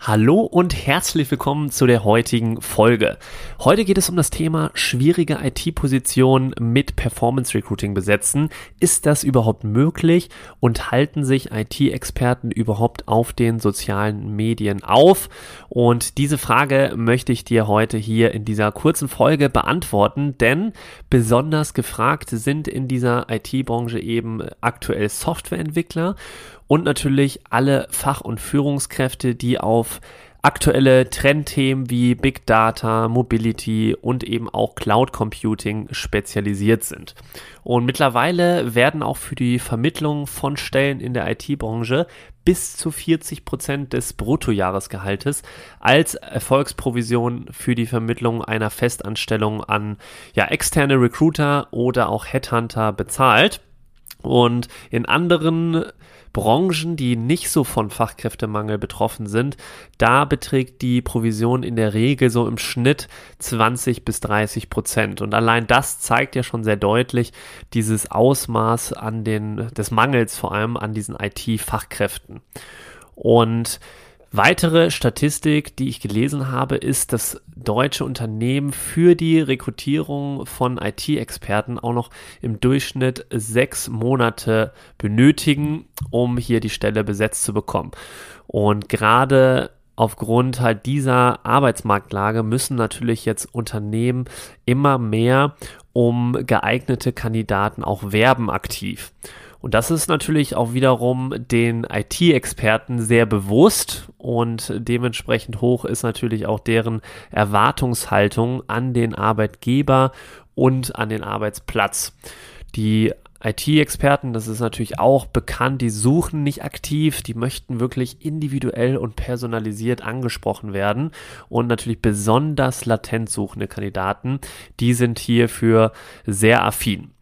Hallo und herzlich willkommen zu der heutigen Folge. Heute geht es um das Thema schwierige IT-Positionen mit Performance Recruiting besetzen. Ist das überhaupt möglich und halten sich IT-Experten überhaupt auf den sozialen Medien auf? Und diese Frage möchte ich dir heute hier in dieser kurzen Folge beantworten, denn besonders gefragt sind in dieser IT-Branche eben aktuell Softwareentwickler und natürlich alle Fach- und Führungskräfte, die auf aktuelle Trendthemen wie Big Data, Mobility und eben auch Cloud Computing spezialisiert sind. Und mittlerweile werden auch für die Vermittlung von Stellen in der IT-Branche bis zu 40 Prozent des Bruttojahresgehaltes als Erfolgsprovision für die Vermittlung einer Festanstellung an ja, externe Recruiter oder auch Headhunter bezahlt. Und in anderen Branchen, die nicht so von Fachkräftemangel betroffen sind, da beträgt die Provision in der Regel so im Schnitt 20 bis 30 Prozent. Und allein das zeigt ja schon sehr deutlich dieses Ausmaß an den, des Mangels vor allem an diesen IT-Fachkräften. Und Weitere Statistik, die ich gelesen habe, ist, dass deutsche Unternehmen für die Rekrutierung von IT-Experten auch noch im Durchschnitt sechs Monate benötigen, um hier die Stelle besetzt zu bekommen. Und gerade aufgrund halt dieser Arbeitsmarktlage müssen natürlich jetzt Unternehmen immer mehr um geeignete Kandidaten auch werben aktiv. Und das ist natürlich auch wiederum den IT-Experten sehr bewusst und dementsprechend hoch ist natürlich auch deren Erwartungshaltung an den Arbeitgeber und an den Arbeitsplatz. Die IT-Experten, das ist natürlich auch bekannt, die suchen nicht aktiv, die möchten wirklich individuell und personalisiert angesprochen werden und natürlich besonders latent suchende Kandidaten, die sind hierfür sehr affin.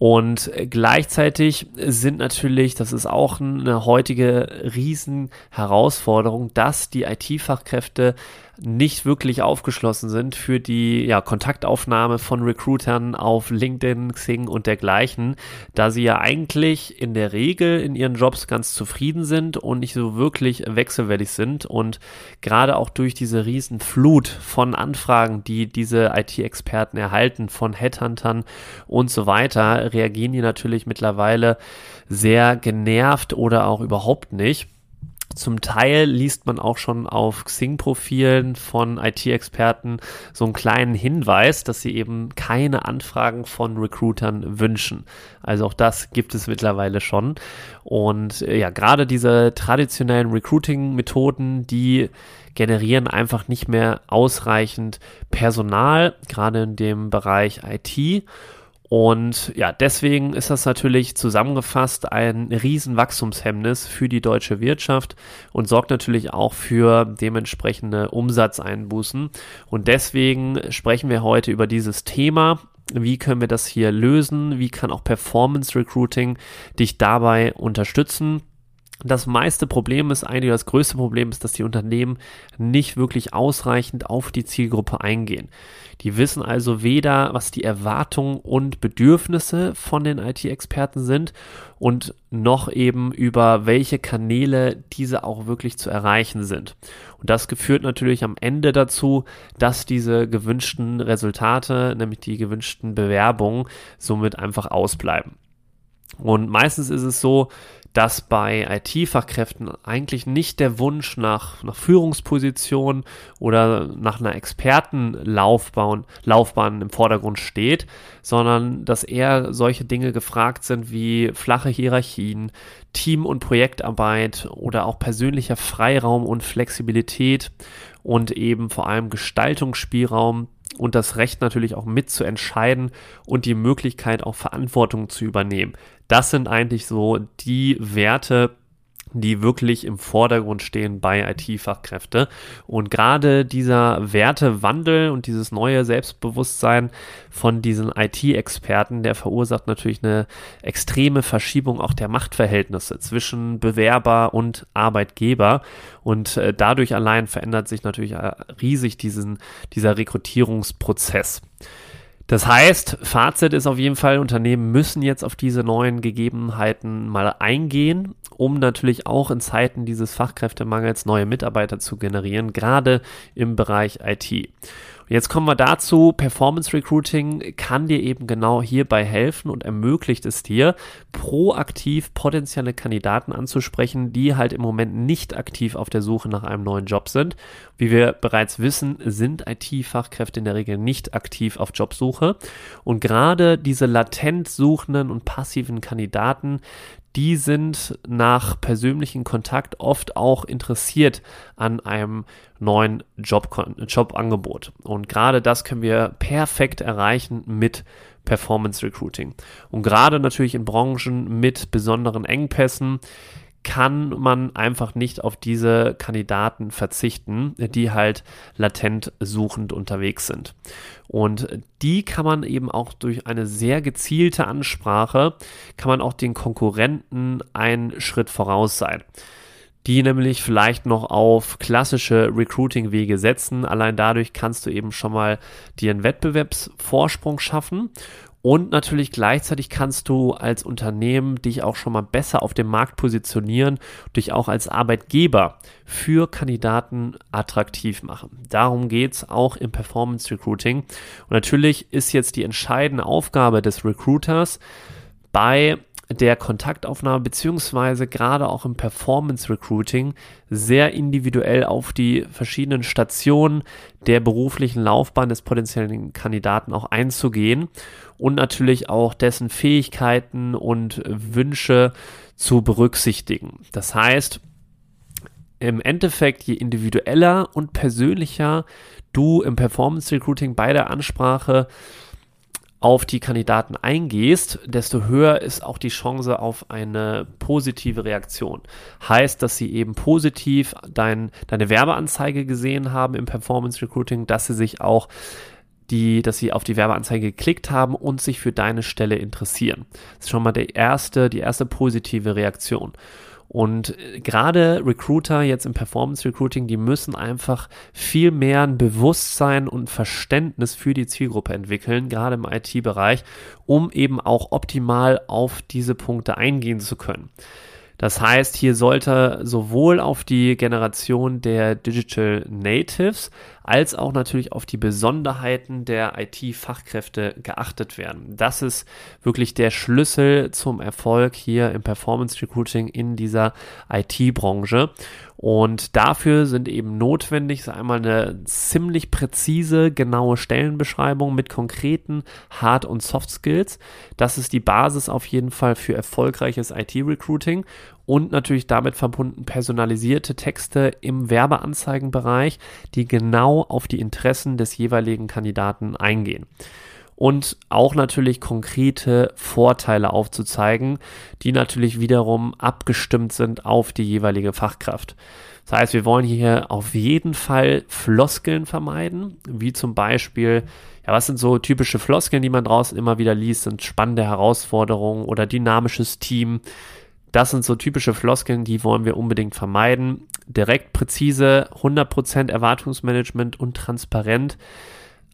Und gleichzeitig sind natürlich, das ist auch eine heutige Riesenherausforderung, dass die IT-Fachkräfte nicht wirklich aufgeschlossen sind für die ja, Kontaktaufnahme von Recruitern auf LinkedIn, Xing und dergleichen, da sie ja eigentlich in der Regel in ihren Jobs ganz zufrieden sind und nicht so wirklich wechselwillig sind und gerade auch durch diese riesen Flut von Anfragen, die diese IT-Experten erhalten von Headhuntern und so weiter, reagieren die natürlich mittlerweile sehr genervt oder auch überhaupt nicht. Zum Teil liest man auch schon auf Xing-Profilen von IT-Experten so einen kleinen Hinweis, dass sie eben keine Anfragen von Recruitern wünschen. Also auch das gibt es mittlerweile schon. Und äh, ja, gerade diese traditionellen Recruiting-Methoden, die generieren einfach nicht mehr ausreichend Personal, gerade in dem Bereich IT. Und ja, deswegen ist das natürlich zusammengefasst ein Riesenwachstumshemmnis für die deutsche Wirtschaft und sorgt natürlich auch für dementsprechende Umsatzeinbußen. Und deswegen sprechen wir heute über dieses Thema. Wie können wir das hier lösen? Wie kann auch Performance Recruiting dich dabei unterstützen? Das meiste Problem ist eigentlich, das größte Problem ist, dass die Unternehmen nicht wirklich ausreichend auf die Zielgruppe eingehen. Die wissen also weder, was die Erwartungen und Bedürfnisse von den IT-Experten sind und noch eben über welche Kanäle diese auch wirklich zu erreichen sind. Und das führt natürlich am Ende dazu, dass diese gewünschten Resultate, nämlich die gewünschten Bewerbungen, somit einfach ausbleiben. Und meistens ist es so, dass bei IT-Fachkräften eigentlich nicht der Wunsch nach, nach Führungsposition oder nach einer Expertenlaufbahn Laufbahn im Vordergrund steht, sondern dass eher solche Dinge gefragt sind wie flache Hierarchien, Team- und Projektarbeit oder auch persönlicher Freiraum und Flexibilität und eben vor allem Gestaltungsspielraum und das Recht natürlich auch mitzuentscheiden und die Möglichkeit auch Verantwortung zu übernehmen. Das sind eigentlich so die Werte, die wirklich im Vordergrund stehen bei IT-Fachkräfte. Und gerade dieser Wertewandel und dieses neue Selbstbewusstsein von diesen IT-Experten, der verursacht natürlich eine extreme Verschiebung auch der Machtverhältnisse zwischen Bewerber und Arbeitgeber. Und äh, dadurch allein verändert sich natürlich äh, riesig diesen, dieser Rekrutierungsprozess. Das heißt, Fazit ist auf jeden Fall, Unternehmen müssen jetzt auf diese neuen Gegebenheiten mal eingehen, um natürlich auch in Zeiten dieses Fachkräftemangels neue Mitarbeiter zu generieren, gerade im Bereich IT. Jetzt kommen wir dazu, Performance Recruiting kann dir eben genau hierbei helfen und ermöglicht es dir, proaktiv potenzielle Kandidaten anzusprechen, die halt im Moment nicht aktiv auf der Suche nach einem neuen Job sind. Wie wir bereits wissen, sind IT-Fachkräfte in der Regel nicht aktiv auf Jobsuche. Und gerade diese latent suchenden und passiven Kandidaten, die sind nach persönlichem Kontakt oft auch interessiert an einem neuen Job, Jobangebot. Und gerade das können wir perfekt erreichen mit Performance Recruiting. Und gerade natürlich in Branchen mit besonderen Engpässen kann man einfach nicht auf diese Kandidaten verzichten, die halt latent suchend unterwegs sind. Und die kann man eben auch durch eine sehr gezielte Ansprache, kann man auch den Konkurrenten einen Schritt voraus sein die nämlich vielleicht noch auf klassische Recruiting-Wege setzen. Allein dadurch kannst du eben schon mal dir einen Wettbewerbsvorsprung schaffen und natürlich gleichzeitig kannst du als Unternehmen dich auch schon mal besser auf dem Markt positionieren, dich auch als Arbeitgeber für Kandidaten attraktiv machen. Darum geht es auch im Performance Recruiting. Und natürlich ist jetzt die entscheidende Aufgabe des Recruiters bei der Kontaktaufnahme beziehungsweise gerade auch im Performance Recruiting sehr individuell auf die verschiedenen Stationen der beruflichen Laufbahn des potenziellen Kandidaten auch einzugehen und natürlich auch dessen Fähigkeiten und Wünsche zu berücksichtigen. Das heißt, im Endeffekt, je individueller und persönlicher du im Performance Recruiting bei der Ansprache auf die Kandidaten eingehst, desto höher ist auch die Chance auf eine positive Reaktion. Heißt, dass sie eben positiv dein, deine Werbeanzeige gesehen haben im Performance Recruiting, dass sie sich auch die, dass sie auf die Werbeanzeige geklickt haben und sich für deine Stelle interessieren. Das ist schon mal der erste, die erste positive Reaktion. Und äh, gerade Recruiter jetzt im Performance Recruiting, die müssen einfach viel mehr ein Bewusstsein und Verständnis für die Zielgruppe entwickeln, gerade im IT-Bereich, um eben auch optimal auf diese Punkte eingehen zu können. Das heißt, hier sollte sowohl auf die Generation der Digital Natives als auch natürlich auf die Besonderheiten der IT-Fachkräfte geachtet werden. Das ist wirklich der Schlüssel zum Erfolg hier im Performance Recruiting in dieser IT-Branche. Und dafür sind eben notwendig so einmal eine ziemlich präzise, genaue Stellenbeschreibung mit konkreten Hard- und Soft Skills. Das ist die Basis auf jeden Fall für erfolgreiches IT-Recruiting und natürlich damit verbunden personalisierte Texte im Werbeanzeigenbereich, die genau auf die Interessen des jeweiligen Kandidaten eingehen und auch natürlich konkrete Vorteile aufzuzeigen, die natürlich wiederum abgestimmt sind auf die jeweilige Fachkraft. Das heißt, wir wollen hier auf jeden Fall Floskeln vermeiden, wie zum Beispiel, ja, was sind so typische Floskeln, die man draußen immer wieder liest, sind spannende Herausforderungen oder dynamisches Team. Das sind so typische Floskeln, die wollen wir unbedingt vermeiden. Direkt, präzise, 100% Erwartungsmanagement und transparent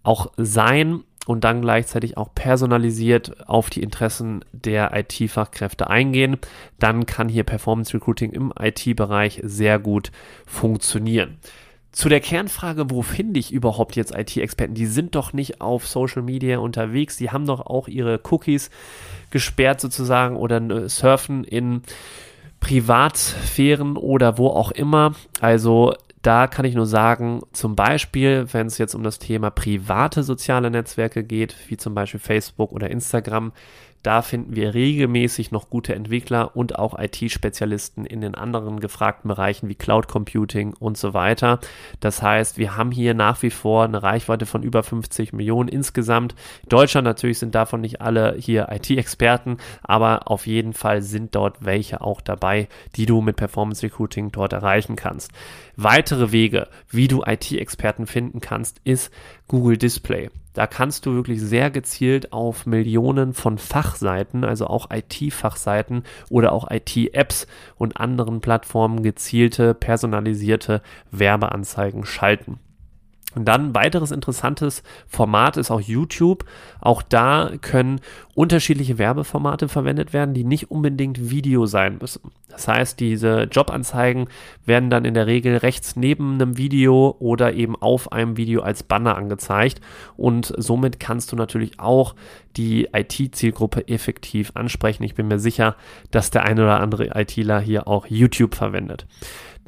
auch sein und dann gleichzeitig auch personalisiert auf die Interessen der IT-Fachkräfte eingehen, dann kann hier Performance Recruiting im IT-Bereich sehr gut funktionieren. Zu der Kernfrage, wo finde ich überhaupt jetzt IT-Experten? Die sind doch nicht auf Social Media unterwegs, die haben doch auch ihre Cookies gesperrt sozusagen oder surfen in Privatsphären oder wo auch immer. Also da kann ich nur sagen, zum Beispiel, wenn es jetzt um das Thema private soziale Netzwerke geht, wie zum Beispiel Facebook oder Instagram, Da finden wir regelmäßig noch gute Entwickler und auch IT-Spezialisten in den anderen gefragten Bereichen wie Cloud Computing und so weiter. Das heißt, wir haben hier nach wie vor eine Reichweite von über 50 Millionen insgesamt. In Deutschland natürlich sind davon nicht alle hier IT-Experten, aber auf jeden Fall sind dort welche auch dabei, die du mit Performance Recruiting dort erreichen kannst. Weitere Wege, wie du IT-Experten finden kannst, ist Google Display. Da kannst du wirklich sehr gezielt auf Millionen von Fachseiten, also auch IT-Fachseiten oder auch IT-Apps und anderen Plattformen gezielte, personalisierte Werbeanzeigen schalten. Und dann ein weiteres interessantes Format ist auch YouTube. Auch da können unterschiedliche Werbeformate verwendet werden, die nicht unbedingt Video sein müssen. Das heißt, diese Jobanzeigen werden dann in der Regel rechts neben einem Video oder eben auf einem Video als Banner angezeigt. Und somit kannst du natürlich auch die IT-Zielgruppe effektiv ansprechen. Ich bin mir sicher, dass der eine oder andere ITler hier auch YouTube verwendet.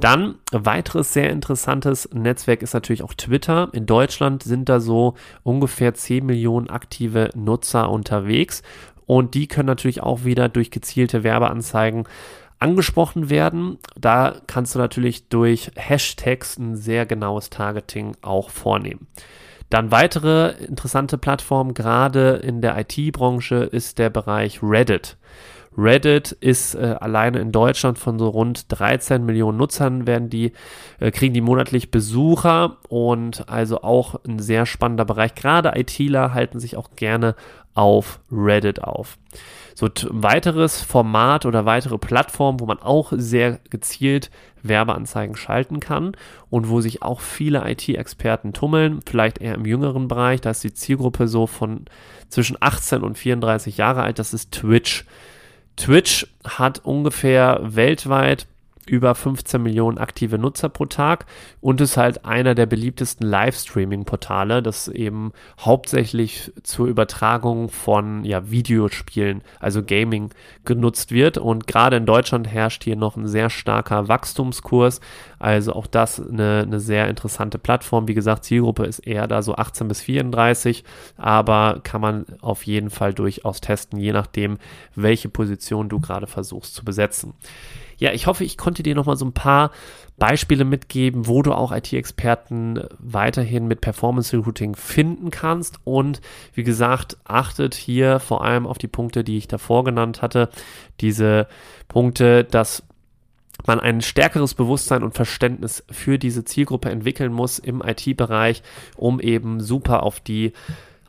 Dann weiteres sehr interessantes Netzwerk ist natürlich auch Twitter. In Deutschland sind da so ungefähr 10 Millionen aktive Nutzer unterwegs und die können natürlich auch wieder durch gezielte Werbeanzeigen angesprochen werden. Da kannst du natürlich durch Hashtags ein sehr genaues Targeting auch vornehmen. Dann weitere interessante Plattformen, gerade in der IT-Branche, ist der Bereich Reddit. Reddit ist äh, alleine in Deutschland von so rund 13 Millionen Nutzern werden die, äh, kriegen die monatlich Besucher und also auch ein sehr spannender Bereich. Gerade ITler halten sich auch gerne auf Reddit auf. So ein weiteres Format oder weitere Plattform, wo man auch sehr gezielt Werbeanzeigen schalten kann und wo sich auch viele IT-Experten tummeln, vielleicht eher im jüngeren Bereich, da ist die Zielgruppe so von zwischen 18 und 34 Jahre alt, das ist Twitch. Twitch hat ungefähr weltweit über 15 Millionen aktive Nutzer pro Tag und ist halt einer der beliebtesten Livestreaming-Portale, das eben hauptsächlich zur Übertragung von ja, Videospielen, also Gaming, genutzt wird. Und gerade in Deutschland herrscht hier noch ein sehr starker Wachstumskurs. Also auch das eine, eine sehr interessante Plattform. Wie gesagt, Zielgruppe ist eher da so 18 bis 34, aber kann man auf jeden Fall durchaus testen, je nachdem, welche Position du gerade versuchst zu besetzen ja, ich hoffe, ich konnte dir nochmal so ein paar Beispiele mitgeben, wo du auch IT-Experten weiterhin mit Performance Recruiting finden kannst. Und wie gesagt, achtet hier vor allem auf die Punkte, die ich davor genannt hatte. Diese Punkte, dass man ein stärkeres Bewusstsein und Verständnis für diese Zielgruppe entwickeln muss im IT-Bereich, um eben super auf die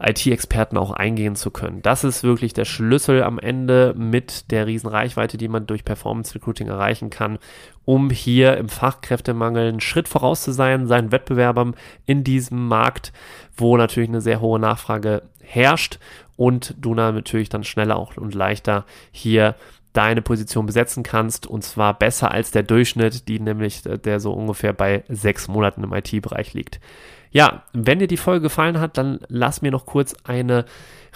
IT-Experten auch eingehen zu können. Das ist wirklich der Schlüssel am Ende mit der riesen Reichweite, die man durch Performance Recruiting erreichen kann, um hier im Fachkräftemangel einen Schritt voraus zu sein, seinen Wettbewerbern in diesem Markt, wo natürlich eine sehr hohe Nachfrage herrscht und du natürlich dann schneller auch und leichter hier deine Position besetzen kannst und zwar besser als der Durchschnitt, die nämlich der so ungefähr bei sechs Monaten im IT-Bereich liegt. Ja, wenn dir die Folge gefallen hat, dann lass mir noch kurz eine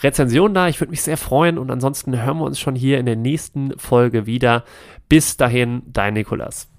Rezension da. Ich würde mich sehr freuen und ansonsten hören wir uns schon hier in der nächsten Folge wieder. Bis dahin, dein Nikolas.